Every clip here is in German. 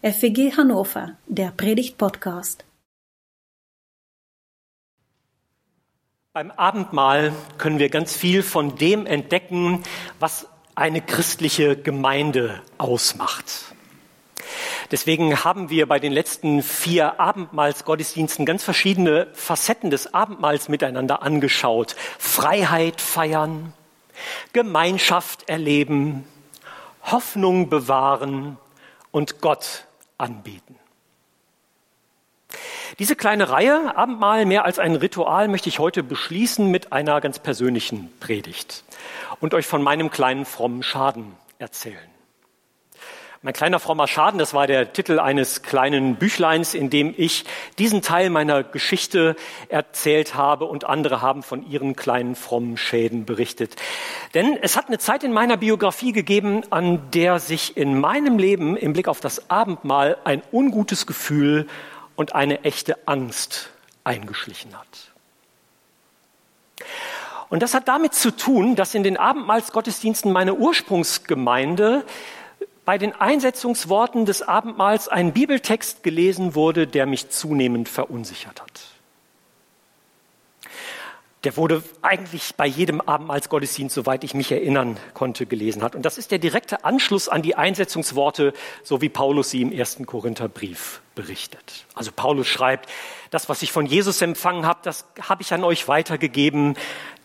FEG Hannover, der Predigt-Podcast. Beim Abendmahl können wir ganz viel von dem entdecken, was eine christliche Gemeinde ausmacht. Deswegen haben wir bei den letzten vier Abendmahlsgottesdiensten ganz verschiedene Facetten des Abendmahls miteinander angeschaut. Freiheit feiern, Gemeinschaft erleben, Hoffnung bewahren und Gott anbieten. Diese kleine Reihe, Abendmahl mehr als ein Ritual, möchte ich heute beschließen mit einer ganz persönlichen Predigt und euch von meinem kleinen frommen Schaden erzählen. Mein kleiner frommer Schaden, das war der Titel eines kleinen Büchleins, in dem ich diesen Teil meiner Geschichte erzählt habe und andere haben von ihren kleinen frommen Schäden berichtet. Denn es hat eine Zeit in meiner Biografie gegeben, an der sich in meinem Leben im Blick auf das Abendmahl ein ungutes Gefühl und eine echte Angst eingeschlichen hat. Und das hat damit zu tun, dass in den Abendmahlsgottesdiensten meine Ursprungsgemeinde bei den Einsetzungsworten des Abendmahls ein Bibeltext gelesen wurde, der mich zunehmend verunsichert hat. Der wurde eigentlich bei jedem Abendmahlsgottesdienst, soweit ich mich erinnern konnte, gelesen hat. Und das ist der direkte Anschluss an die Einsetzungsworte, so wie Paulus sie im ersten Korintherbrief berichtet. Also Paulus schreibt, das, was ich von Jesus empfangen habe, das habe ich an euch weitergegeben.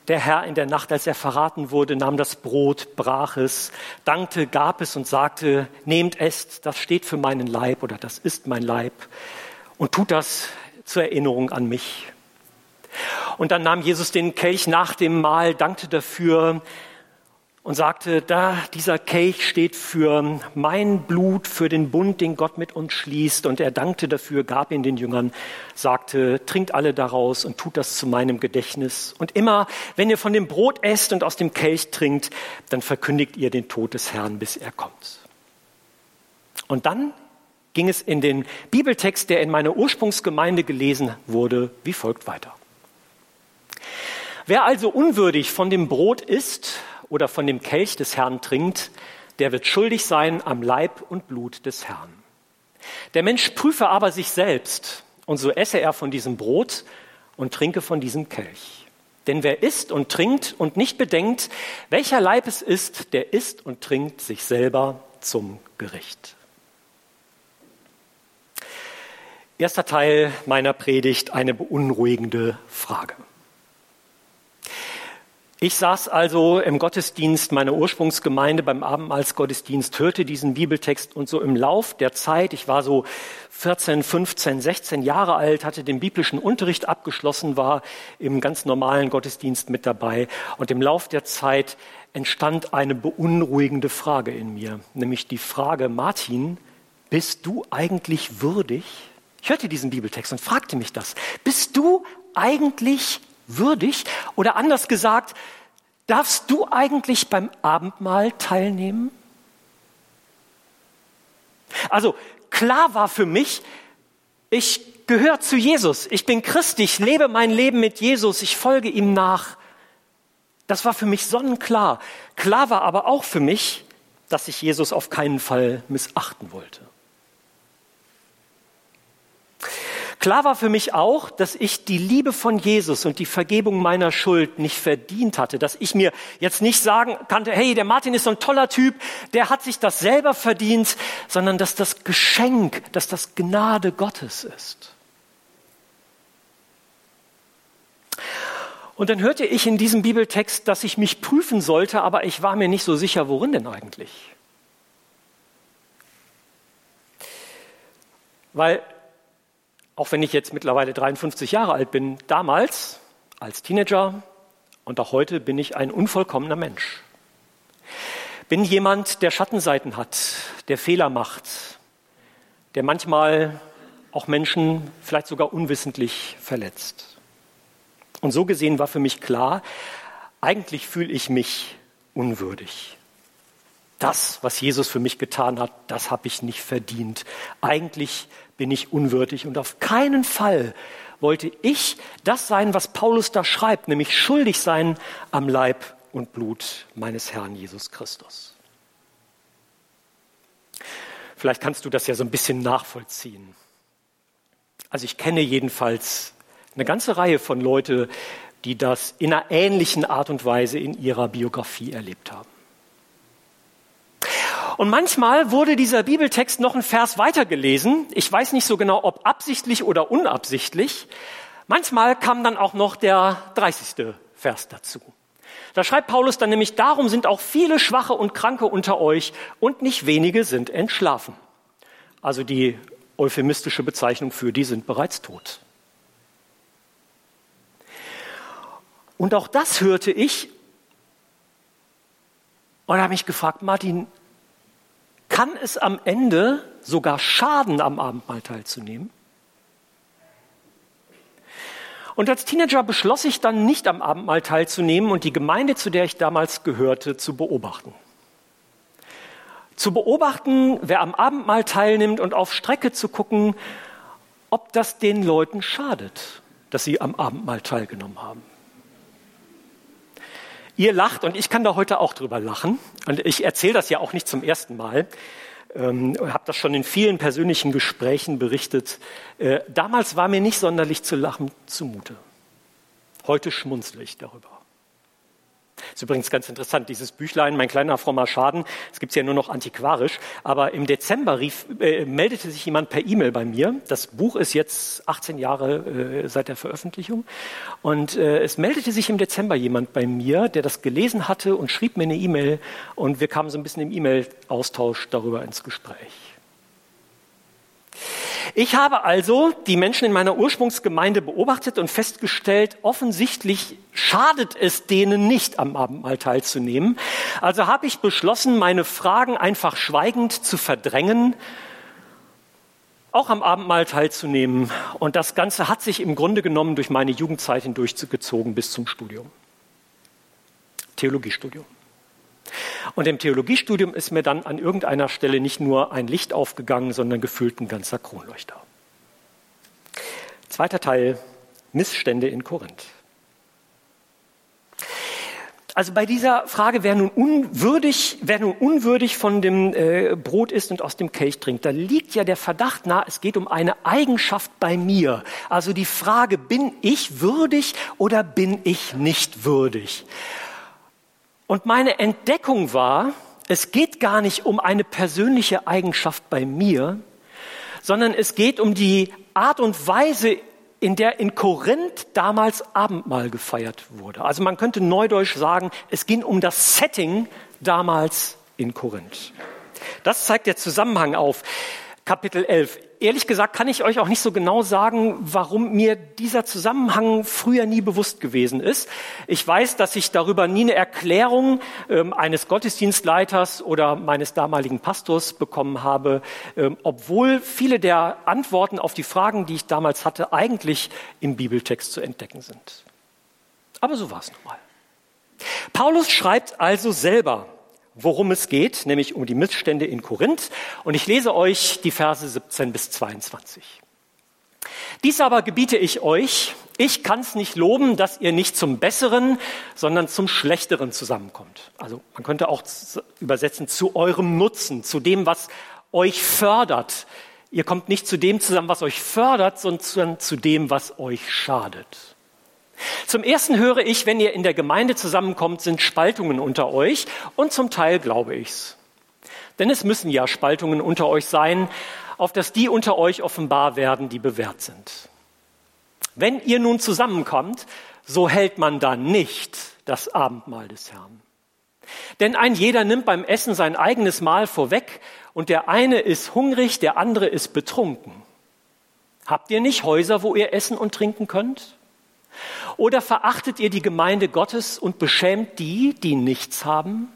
Der Herr in der Nacht, als er verraten wurde, nahm das Brot, brach es, dankte, gab es und sagte, nehmt es, das steht für meinen Leib oder das ist mein Leib und tut das zur Erinnerung an mich. Und dann nahm Jesus den Kelch nach dem Mahl, dankte dafür, und sagte, da dieser Kelch steht für mein Blut, für den Bund, den Gott mit uns schließt. Und er dankte dafür, gab ihn den Jüngern, sagte, trinkt alle daraus und tut das zu meinem Gedächtnis. Und immer, wenn ihr von dem Brot esst und aus dem Kelch trinkt, dann verkündigt ihr den Tod des Herrn, bis er kommt. Und dann ging es in den Bibeltext, der in meiner Ursprungsgemeinde gelesen wurde, wie folgt weiter. Wer also unwürdig von dem Brot isst oder von dem Kelch des Herrn trinkt, der wird schuldig sein am Leib und Blut des Herrn. Der Mensch prüfe aber sich selbst, und so esse er von diesem Brot und trinke von diesem Kelch. Denn wer isst und trinkt und nicht bedenkt, welcher Leib es ist, der isst und trinkt sich selber zum Gericht. Erster Teil meiner Predigt, eine beunruhigende Frage. Ich saß also im Gottesdienst meiner Ursprungsgemeinde beim Abendmahlsgottesdienst, hörte diesen Bibeltext und so im Lauf der Zeit, ich war so 14, 15, 16 Jahre alt, hatte den biblischen Unterricht abgeschlossen, war im ganz normalen Gottesdienst mit dabei und im Lauf der Zeit entstand eine beunruhigende Frage in mir, nämlich die Frage, Martin, bist du eigentlich würdig? Ich hörte diesen Bibeltext und fragte mich das. Bist du eigentlich würdig? Oder anders gesagt, darfst du eigentlich beim Abendmahl teilnehmen? Also klar war für mich, ich gehöre zu Jesus, ich bin Christ, ich lebe mein Leben mit Jesus, ich folge ihm nach. Das war für mich sonnenklar. Klar war aber auch für mich, dass ich Jesus auf keinen Fall missachten wollte. Klar war für mich auch, dass ich die Liebe von Jesus und die Vergebung meiner Schuld nicht verdient hatte, dass ich mir jetzt nicht sagen konnte, hey, der Martin ist so ein toller Typ, der hat sich das selber verdient, sondern dass das Geschenk, dass das Gnade Gottes ist. Und dann hörte ich in diesem Bibeltext, dass ich mich prüfen sollte, aber ich war mir nicht so sicher, worin denn eigentlich. Weil auch wenn ich jetzt mittlerweile 53 Jahre alt bin, damals als Teenager und auch heute bin ich ein unvollkommener Mensch. Bin jemand, der Schattenseiten hat, der Fehler macht, der manchmal auch Menschen vielleicht sogar unwissentlich verletzt. Und so gesehen war für mich klar, eigentlich fühle ich mich unwürdig. Das, was Jesus für mich getan hat, das habe ich nicht verdient. Eigentlich bin ich unwürdig und auf keinen Fall wollte ich das sein, was Paulus da schreibt, nämlich schuldig sein am Leib und Blut meines Herrn Jesus Christus. Vielleicht kannst du das ja so ein bisschen nachvollziehen. Also ich kenne jedenfalls eine ganze Reihe von Leuten, die das in einer ähnlichen Art und Weise in ihrer Biografie erlebt haben. Und manchmal wurde dieser Bibeltext noch ein Vers weitergelesen. Ich weiß nicht so genau, ob absichtlich oder unabsichtlich. Manchmal kam dann auch noch der 30. Vers dazu. Da schreibt Paulus dann nämlich, darum sind auch viele Schwache und Kranke unter euch und nicht wenige sind entschlafen. Also die euphemistische Bezeichnung für die sind bereits tot. Und auch das hörte ich und habe mich gefragt, Martin, kann es am Ende sogar schaden, am Abendmahl teilzunehmen? Und als Teenager beschloss ich dann nicht am Abendmahl teilzunehmen und die Gemeinde, zu der ich damals gehörte, zu beobachten. Zu beobachten, wer am Abendmahl teilnimmt und auf Strecke zu gucken, ob das den Leuten schadet, dass sie am Abendmahl teilgenommen haben. Ihr lacht und ich kann da heute auch drüber lachen. Und ich erzähle das ja auch nicht zum ersten Mal. Ähm, habe das schon in vielen persönlichen Gesprächen berichtet. Äh, damals war mir nicht sonderlich zu lachen zumute. Heute schmunzle ich darüber. Das ist übrigens ganz interessant, dieses Büchlein, mein kleiner frommer Schaden, das gibt's ja nur noch antiquarisch, aber im Dezember rief, äh, meldete sich jemand per E-Mail bei mir. Das Buch ist jetzt 18 Jahre äh, seit der Veröffentlichung und äh, es meldete sich im Dezember jemand bei mir, der das gelesen hatte und schrieb mir eine E-Mail und wir kamen so ein bisschen im E-Mail-Austausch darüber ins Gespräch. Ich habe also die Menschen in meiner Ursprungsgemeinde beobachtet und festgestellt, offensichtlich schadet es denen nicht, am Abendmahl teilzunehmen. Also habe ich beschlossen, meine Fragen einfach schweigend zu verdrängen, auch am Abendmahl teilzunehmen. Und das Ganze hat sich im Grunde genommen durch meine Jugendzeit hindurchgezogen bis zum Studium. Theologiestudium. Und im Theologiestudium ist mir dann an irgendeiner Stelle nicht nur ein Licht aufgegangen, sondern gefühlt ein ganzer Kronleuchter. Zweiter Teil, Missstände in Korinth. Also bei dieser Frage, wer nun unwürdig, wer nun unwürdig von dem äh, Brot isst und aus dem Kelch trinkt, da liegt ja der Verdacht nahe, es geht um eine Eigenschaft bei mir. Also die Frage, bin ich würdig oder bin ich nicht würdig? Und meine Entdeckung war, es geht gar nicht um eine persönliche Eigenschaft bei mir, sondern es geht um die Art und Weise, in der in Korinth damals Abendmahl gefeiert wurde. Also man könnte neudeutsch sagen, es ging um das Setting damals in Korinth. Das zeigt der Zusammenhang auf. Kapitel 11 ehrlich gesagt kann ich euch auch nicht so genau sagen, warum mir dieser Zusammenhang früher nie bewusst gewesen ist. Ich weiß, dass ich darüber nie eine Erklärung ähm, eines Gottesdienstleiters oder meines damaligen Pastors bekommen habe, ähm, obwohl viele der Antworten auf die Fragen, die ich damals hatte, eigentlich im Bibeltext zu entdecken sind. Aber so war es nun mal. Paulus schreibt also selber worum es geht, nämlich um die Missstände in Korinth. Und ich lese euch die Verse 17 bis 22. Dies aber gebiete ich euch, ich kann es nicht loben, dass ihr nicht zum Besseren, sondern zum Schlechteren zusammenkommt. Also man könnte auch übersetzen zu eurem Nutzen, zu dem, was euch fördert. Ihr kommt nicht zu dem zusammen, was euch fördert, sondern zu dem, was euch schadet. Zum ersten höre ich, wenn ihr in der Gemeinde zusammenkommt, sind Spaltungen unter euch und zum Teil glaube ich's. Denn es müssen ja Spaltungen unter euch sein, auf dass die unter euch offenbar werden, die bewährt sind. Wenn ihr nun zusammenkommt, so hält man dann nicht das Abendmahl des Herrn. Denn ein jeder nimmt beim Essen sein eigenes Mahl vorweg und der eine ist hungrig, der andere ist betrunken. Habt ihr nicht Häuser, wo ihr essen und trinken könnt? Oder verachtet ihr die Gemeinde Gottes und beschämt die, die nichts haben?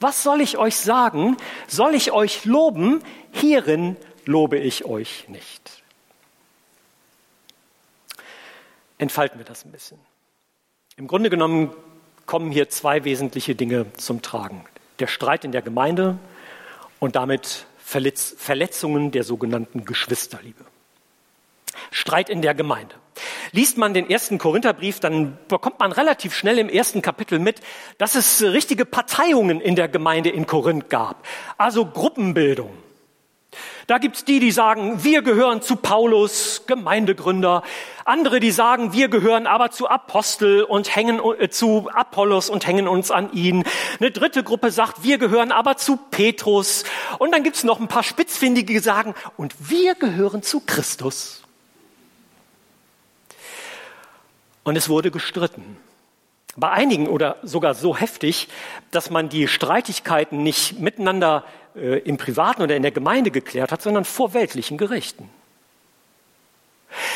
Was soll ich euch sagen? Soll ich euch loben? Hierin lobe ich euch nicht. Entfalten wir das ein bisschen. Im Grunde genommen kommen hier zwei wesentliche Dinge zum Tragen. Der Streit in der Gemeinde und damit Verletzungen der sogenannten Geschwisterliebe. Streit in der Gemeinde. Liest man den ersten Korintherbrief, dann bekommt man relativ schnell im ersten Kapitel mit, dass es richtige Parteiungen in der Gemeinde in Korinth gab, also Gruppenbildung. Da gibt's die, die sagen, wir gehören zu Paulus, Gemeindegründer. Andere, die sagen, wir gehören aber zu Apostel und hängen äh, zu Apollos und hängen uns an ihn. Eine dritte Gruppe sagt, wir gehören aber zu Petrus. Und dann gibt's noch ein paar Spitzfindige, die sagen, und wir gehören zu Christus. Und es wurde gestritten. Bei einigen oder sogar so heftig, dass man die Streitigkeiten nicht miteinander äh, im Privaten oder in der Gemeinde geklärt hat, sondern vor weltlichen Gerichten.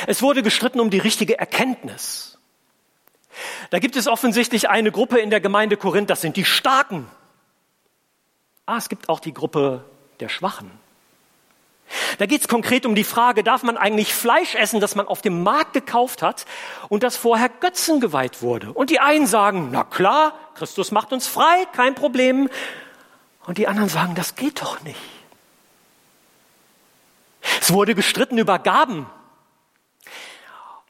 Es wurde gestritten um die richtige Erkenntnis. Da gibt es offensichtlich eine Gruppe in der Gemeinde Korinth, das sind die Starken. Ah, es gibt auch die Gruppe der Schwachen. Da geht es konkret um die Frage, darf man eigentlich Fleisch essen, das man auf dem Markt gekauft hat und das vorher Götzen geweiht wurde? Und die einen sagen, na klar, Christus macht uns frei, kein Problem. Und die anderen sagen, das geht doch nicht. Es wurde gestritten über Gaben.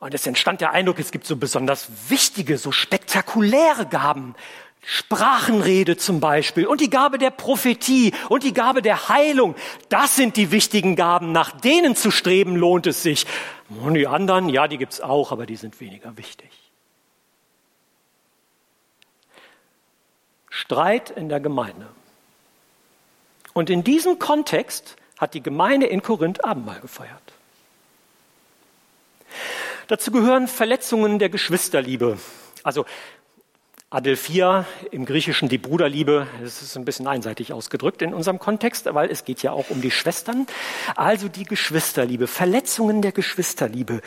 Und es entstand der Eindruck, es gibt so besonders wichtige, so spektakuläre Gaben, Sprachenrede zum Beispiel und die Gabe der Prophetie und die Gabe der Heilung. Das sind die wichtigen Gaben. Nach denen zu streben lohnt es sich. Und die anderen, ja, die gibt's auch, aber die sind weniger wichtig. Streit in der Gemeinde. Und in diesem Kontext hat die Gemeinde in Korinth Abendmahl gefeiert. Dazu gehören Verletzungen der Geschwisterliebe. Also Adelphia im Griechischen die Bruderliebe, das ist ein bisschen einseitig ausgedrückt in unserem Kontext, weil es geht ja auch um die Schwestern. Also die Geschwisterliebe, Verletzungen der Geschwisterliebe.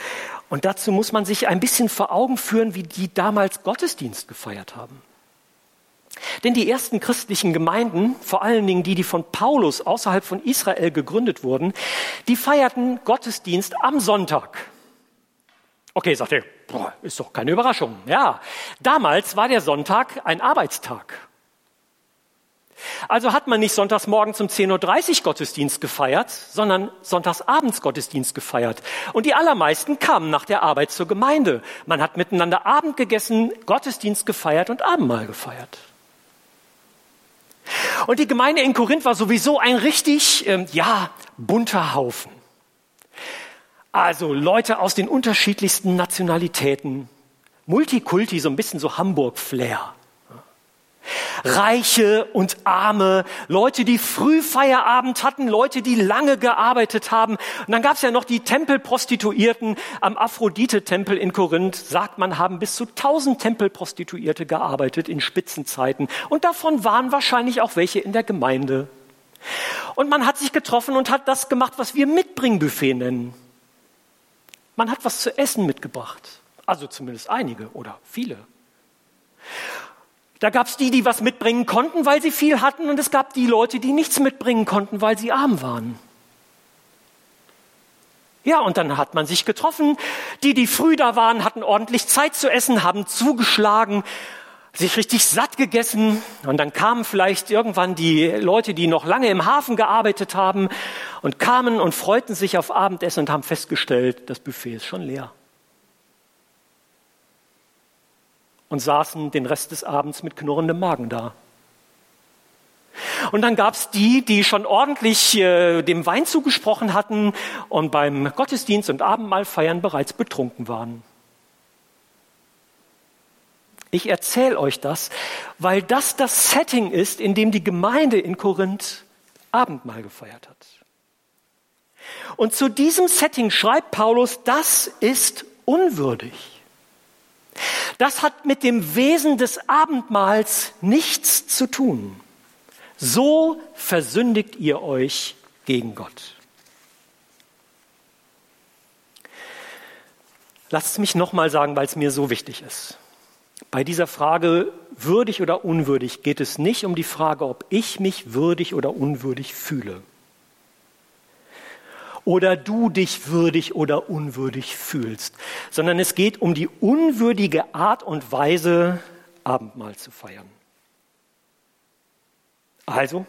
Und dazu muss man sich ein bisschen vor Augen führen, wie die damals Gottesdienst gefeiert haben. Denn die ersten christlichen Gemeinden, vor allen Dingen die, die von Paulus außerhalb von Israel gegründet wurden, die feierten Gottesdienst am Sonntag. Okay, sagt ihr, boah, ist doch keine Überraschung. Ja, damals war der Sonntag ein Arbeitstag. Also hat man nicht sonntags morgen um 10.30 Uhr Gottesdienst gefeiert, sondern sonntags abends Gottesdienst gefeiert. Und die allermeisten kamen nach der Arbeit zur Gemeinde. Man hat miteinander Abend gegessen, Gottesdienst gefeiert und Abendmahl gefeiert. Und die Gemeinde in Korinth war sowieso ein richtig, ähm, ja, bunter Haufen. Also Leute aus den unterschiedlichsten Nationalitäten. Multikulti, so ein bisschen so Hamburg-Flair. Reiche und Arme, Leute, die früh Feierabend hatten, Leute, die lange gearbeitet haben. Und dann gab es ja noch die Tempelprostituierten am Aphrodite-Tempel in Korinth. Sagt man, haben bis zu tausend Tempelprostituierte gearbeitet in Spitzenzeiten. Und davon waren wahrscheinlich auch welche in der Gemeinde. Und man hat sich getroffen und hat das gemacht, was wir Mitbringbuffet nennen. Man hat was zu essen mitgebracht. Also zumindest einige oder viele. Da gab es die, die was mitbringen konnten, weil sie viel hatten, und es gab die Leute, die nichts mitbringen konnten, weil sie arm waren. Ja, und dann hat man sich getroffen. Die, die früh da waren, hatten ordentlich Zeit zu essen, haben zugeschlagen sich richtig satt gegessen und dann kamen vielleicht irgendwann die Leute, die noch lange im Hafen gearbeitet haben und kamen und freuten sich auf Abendessen und haben festgestellt, das Buffet ist schon leer. Und saßen den Rest des Abends mit knurrendem Magen da. Und dann gab's die, die schon ordentlich äh, dem Wein zugesprochen hatten und beim Gottesdienst und Abendmahlfeiern bereits betrunken waren. Ich erzähle euch das, weil das das Setting ist, in dem die Gemeinde in Korinth Abendmahl gefeiert hat. Und zu diesem Setting schreibt Paulus, das ist unwürdig. Das hat mit dem Wesen des Abendmahls nichts zu tun. So versündigt ihr euch gegen Gott. Lasst es mich nochmal sagen, weil es mir so wichtig ist. Bei dieser Frage würdig oder unwürdig geht es nicht um die Frage, ob ich mich würdig oder unwürdig fühle. Oder du dich würdig oder unwürdig fühlst, sondern es geht um die unwürdige Art und Weise, Abendmahl zu feiern. Also,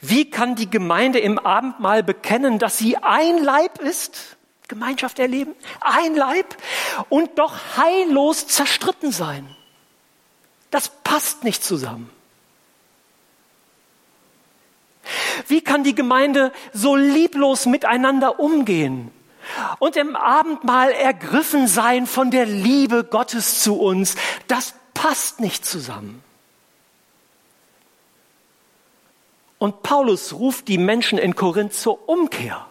wie kann die Gemeinde im Abendmahl bekennen, dass sie ein Leib ist? Gemeinschaft erleben, ein Leib und doch heillos zerstritten sein. Das passt nicht zusammen. Wie kann die Gemeinde so lieblos miteinander umgehen? Und im Abendmahl ergriffen sein von der Liebe Gottes zu uns, das passt nicht zusammen. Und Paulus ruft die Menschen in Korinth zur Umkehr.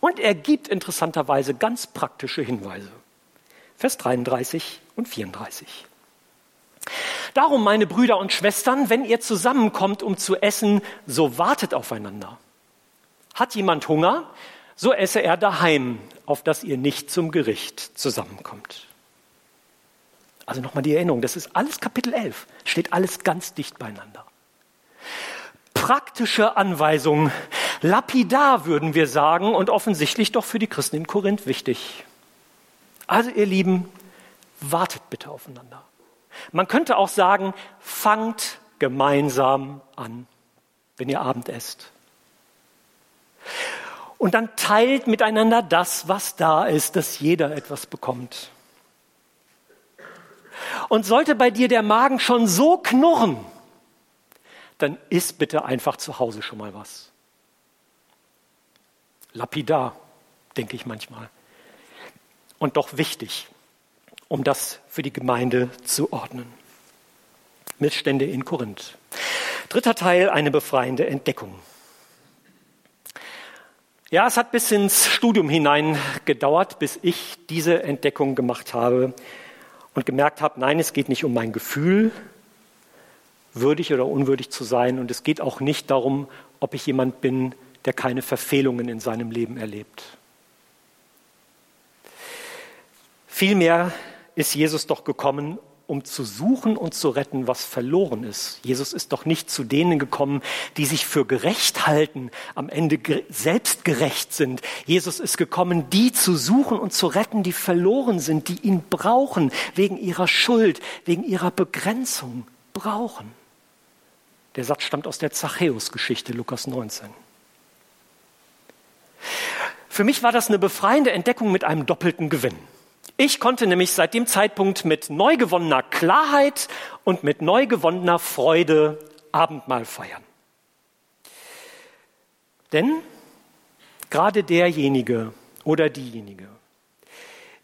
Und er gibt interessanterweise ganz praktische Hinweise. Vers 33 und 34. Darum, meine Brüder und Schwestern, wenn ihr zusammenkommt, um zu essen, so wartet aufeinander. Hat jemand Hunger, so esse er daheim, auf dass ihr nicht zum Gericht zusammenkommt. Also nochmal die Erinnerung, das ist alles Kapitel 11, steht alles ganz dicht beieinander. Praktische Anweisungen, lapidar würden wir sagen und offensichtlich doch für die Christen in Korinth wichtig. Also ihr Lieben, wartet bitte aufeinander. Man könnte auch sagen, fangt gemeinsam an, wenn ihr Abend esst. Und dann teilt miteinander das, was da ist, dass jeder etwas bekommt. Und sollte bei dir der Magen schon so knurren, dann isst bitte einfach zu Hause schon mal was. Lapidar, denke ich manchmal. Und doch wichtig um das für die Gemeinde zu ordnen. Missstände in Korinth. Dritter Teil, eine befreiende Entdeckung. Ja, es hat bis ins Studium hinein gedauert, bis ich diese Entdeckung gemacht habe und gemerkt habe, nein, es geht nicht um mein Gefühl, würdig oder unwürdig zu sein. Und es geht auch nicht darum, ob ich jemand bin, der keine Verfehlungen in seinem Leben erlebt. Vielmehr ist Jesus doch gekommen, um zu suchen und zu retten, was verloren ist. Jesus ist doch nicht zu denen gekommen, die sich für gerecht halten, am Ende selbst gerecht sind. Jesus ist gekommen, die zu suchen und zu retten, die verloren sind, die ihn brauchen, wegen ihrer Schuld, wegen ihrer Begrenzung brauchen. Der Satz stammt aus der Zachäus-Geschichte, Lukas 19. Für mich war das eine befreiende Entdeckung mit einem doppelten Gewinn. Ich konnte nämlich seit dem Zeitpunkt mit neu gewonnener Klarheit und mit neu gewonnener Freude Abendmahl feiern. Denn gerade derjenige oder diejenige,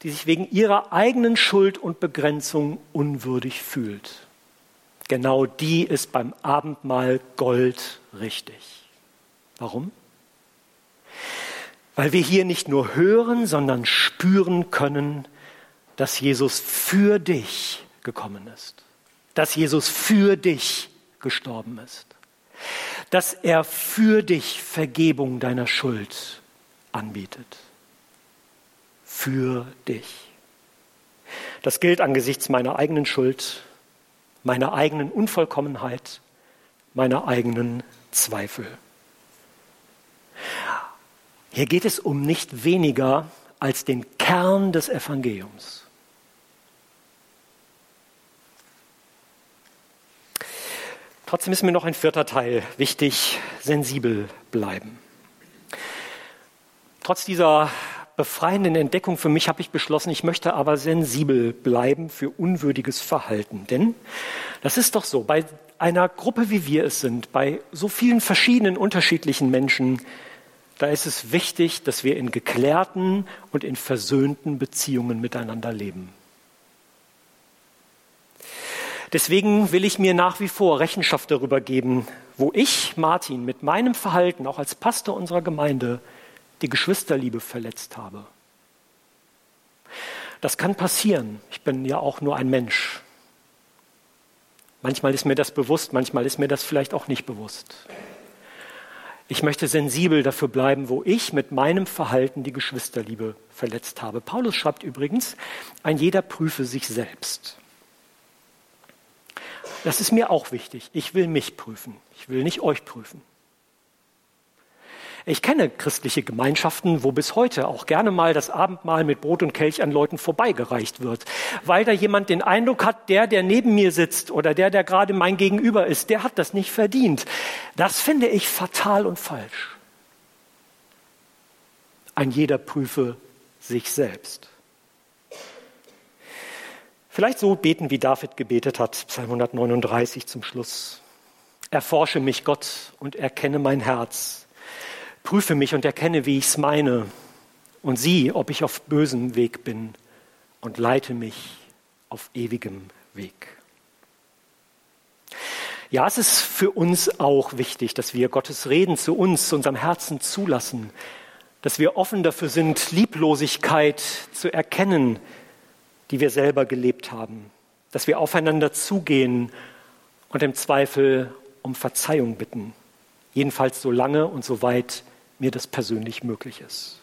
die sich wegen ihrer eigenen Schuld und Begrenzung unwürdig fühlt, genau die ist beim Abendmahl Gold richtig. Warum? Weil wir hier nicht nur hören, sondern spüren können, dass Jesus für dich gekommen ist, dass Jesus für dich gestorben ist, dass er für dich Vergebung deiner Schuld anbietet. Für dich. Das gilt angesichts meiner eigenen Schuld, meiner eigenen Unvollkommenheit, meiner eigenen Zweifel. Hier geht es um nicht weniger als den Kern des Evangeliums. Trotzdem ist mir noch ein vierter Teil wichtig, sensibel bleiben. Trotz dieser befreienden Entdeckung für mich habe ich beschlossen, ich möchte aber sensibel bleiben für unwürdiges Verhalten. Denn das ist doch so, bei einer Gruppe wie wir es sind, bei so vielen verschiedenen unterschiedlichen Menschen, da ist es wichtig, dass wir in geklärten und in versöhnten Beziehungen miteinander leben. Deswegen will ich mir nach wie vor Rechenschaft darüber geben, wo ich, Martin, mit meinem Verhalten, auch als Pastor unserer Gemeinde, die Geschwisterliebe verletzt habe. Das kann passieren. Ich bin ja auch nur ein Mensch. Manchmal ist mir das bewusst, manchmal ist mir das vielleicht auch nicht bewusst. Ich möchte sensibel dafür bleiben, wo ich mit meinem Verhalten die Geschwisterliebe verletzt habe. Paulus schreibt übrigens, ein jeder prüfe sich selbst. Das ist mir auch wichtig. Ich will mich prüfen. Ich will nicht euch prüfen. Ich kenne christliche Gemeinschaften, wo bis heute auch gerne mal das Abendmahl mit Brot und Kelch an Leuten vorbeigereicht wird, weil da jemand den Eindruck hat, der, der neben mir sitzt oder der, der gerade mein Gegenüber ist, der hat das nicht verdient. Das finde ich fatal und falsch. Ein jeder prüfe sich selbst. Vielleicht so beten, wie David gebetet hat, Psalm 139 zum Schluss. Erforsche mich, Gott, und erkenne mein Herz. Prüfe mich und erkenne, wie ich's meine. Und sieh, ob ich auf bösem Weg bin und leite mich auf ewigem Weg. Ja, es ist für uns auch wichtig, dass wir Gottes Reden zu uns, zu unserem Herzen zulassen, dass wir offen dafür sind, Lieblosigkeit zu erkennen, die wir selber gelebt haben, dass wir aufeinander zugehen und im Zweifel um Verzeihung bitten, jedenfalls so lange und so weit mir das persönlich möglich ist.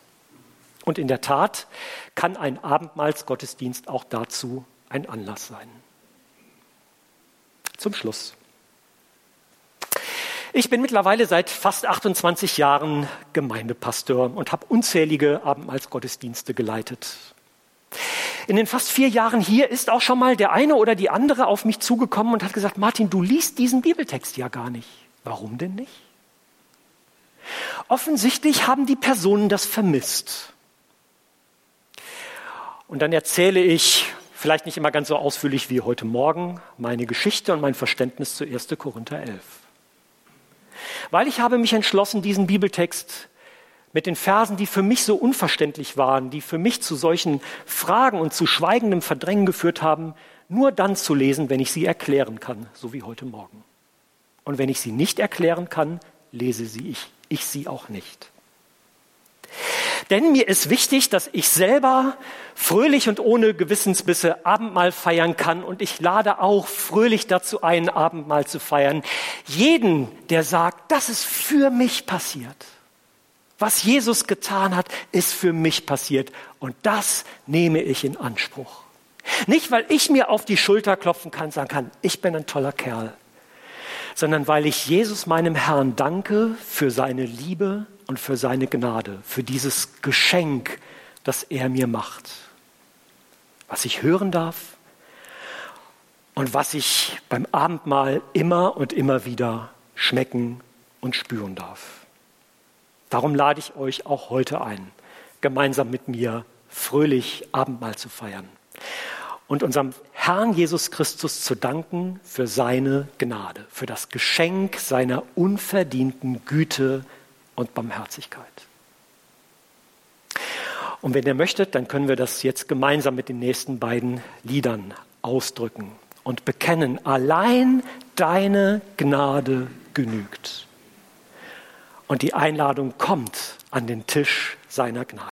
Und in der Tat kann ein Abendmahlsgottesdienst auch dazu ein Anlass sein. Zum Schluss. Ich bin mittlerweile seit fast 28 Jahren Gemeindepastor und habe unzählige Abendmahlsgottesdienste geleitet. In den fast vier Jahren hier ist auch schon mal der eine oder die andere auf mich zugekommen und hat gesagt, Martin, du liest diesen Bibeltext ja gar nicht. Warum denn nicht? Offensichtlich haben die Personen das vermisst. Und dann erzähle ich, vielleicht nicht immer ganz so ausführlich wie heute Morgen, meine Geschichte und mein Verständnis zu 1. Korinther 11. Weil ich habe mich entschlossen, diesen Bibeltext mit den Versen, die für mich so unverständlich waren, die für mich zu solchen Fragen und zu schweigendem Verdrängen geführt haben, nur dann zu lesen, wenn ich sie erklären kann, so wie heute Morgen. Und wenn ich sie nicht erklären kann, lese sie ich, ich sie auch nicht. Denn mir ist wichtig, dass ich selber fröhlich und ohne Gewissensbisse Abendmahl feiern kann und ich lade auch fröhlich dazu ein, Abendmahl zu feiern. Jeden, der sagt, das ist für mich passiert. Was Jesus getan hat, ist für mich passiert und das nehme ich in Anspruch. Nicht, weil ich mir auf die Schulter klopfen kann, sagen kann, ich bin ein toller Kerl, sondern weil ich Jesus meinem Herrn danke für seine Liebe und für seine Gnade, für dieses Geschenk, das er mir macht. Was ich hören darf und was ich beim Abendmahl immer und immer wieder schmecken und spüren darf. Darum lade ich euch auch heute ein, gemeinsam mit mir fröhlich Abendmahl zu feiern und unserem Herrn Jesus Christus zu danken für seine Gnade, für das Geschenk seiner unverdienten Güte und Barmherzigkeit. Und wenn ihr möchtet, dann können wir das jetzt gemeinsam mit den nächsten beiden Liedern ausdrücken und bekennen, allein deine Gnade genügt. Und die Einladung kommt an den Tisch seiner Gnade.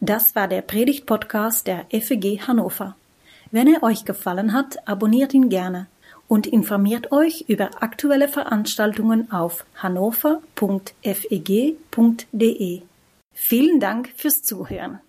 Das war der Predigt-Podcast der FEG Hannover. Wenn er euch gefallen hat, abonniert ihn gerne und informiert euch über aktuelle Veranstaltungen auf hannover.feg.de. Vielen Dank fürs Zuhören.